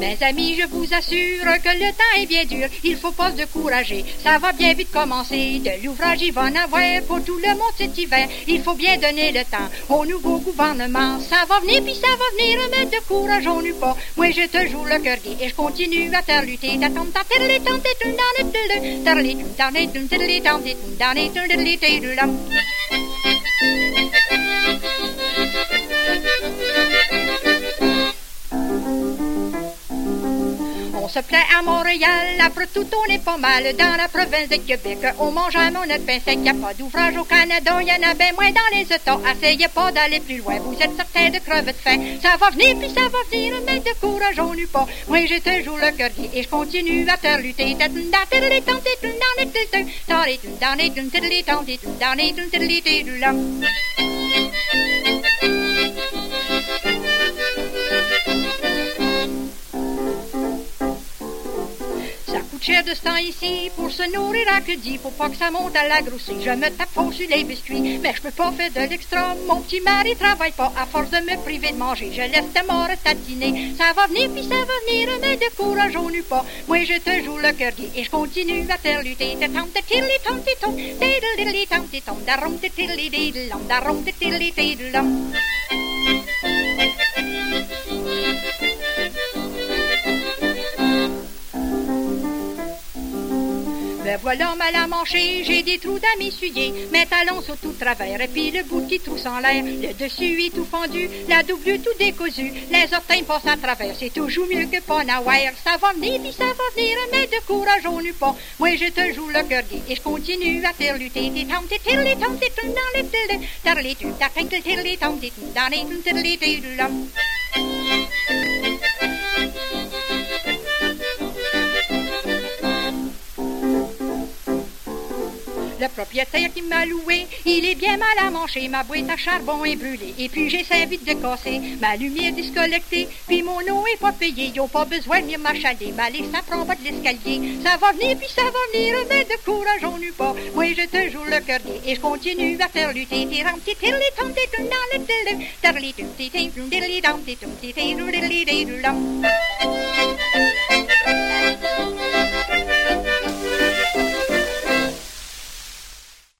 Mes amis, je vous assure que le temps est bien dur. Il faut pas se décourager. Ça va bien vite commencer. De l'ouvrage, il va avoir pour tout le monde cet hiver. Il faut bien donner le temps au nouveau gouvernement. Ça va venir, puis ça va venir. Mais de courage, on n'eut pas. Moi, je te joue le cœur gai et je continue à te lutter. Se à Montréal, après tout on est pas mal dans la province de Québec. On mange un notre pain sec, y a pas d'ouvrage au Canada, y en a moins dans les États. Essayez pas d'aller plus loin, vous êtes certain de crever de faim. Ça va venir puis ça va venir, mais de courage on n'eut pas. Moi te joue le cœur et je continue à te lutter. Cher de temps ici pour se nourrir à que faut pas que ça monte à la grossie. Je me tape faux sur les biscuits, mais je peux pas faire de l'extra. Mon petit mari travaille pas à force de me priver de manger. Je laisse ta mort tatiner. Ça va venir puis ça va venir, mais de courage on n'eut pas. Moi je te joue le cœur et je continue à te lutter. Me voilà mal à manger, j'ai des trous d'amis m'essuyer, mes talons sont tout travers, et puis le bout qui trousse en l'air, le dessus est tout fendu, la double tout décousu, les orteils passent à travers, c'est toujours mieux que n'avoir. Ça va venir, puis ça va venir, mais de courage on n'eut pas. Moi je te joue le cœur et je continue à faire lutter. Le propriétaire qui m'a loué, il est bien mal à manger. Ma boîte à charbon est brûlée. Et puis j'essaie vite de casser. Ma lumière discollectée. Puis mon eau est pas payée. Ont pas besoin de venir m'achaler. Ma liste, ça prend pas de l'escalier. Ça va venir, puis ça va venir. Mais de courage, on n'eut pas. Moi, je te joue le cœur Et je continue à faire lutter.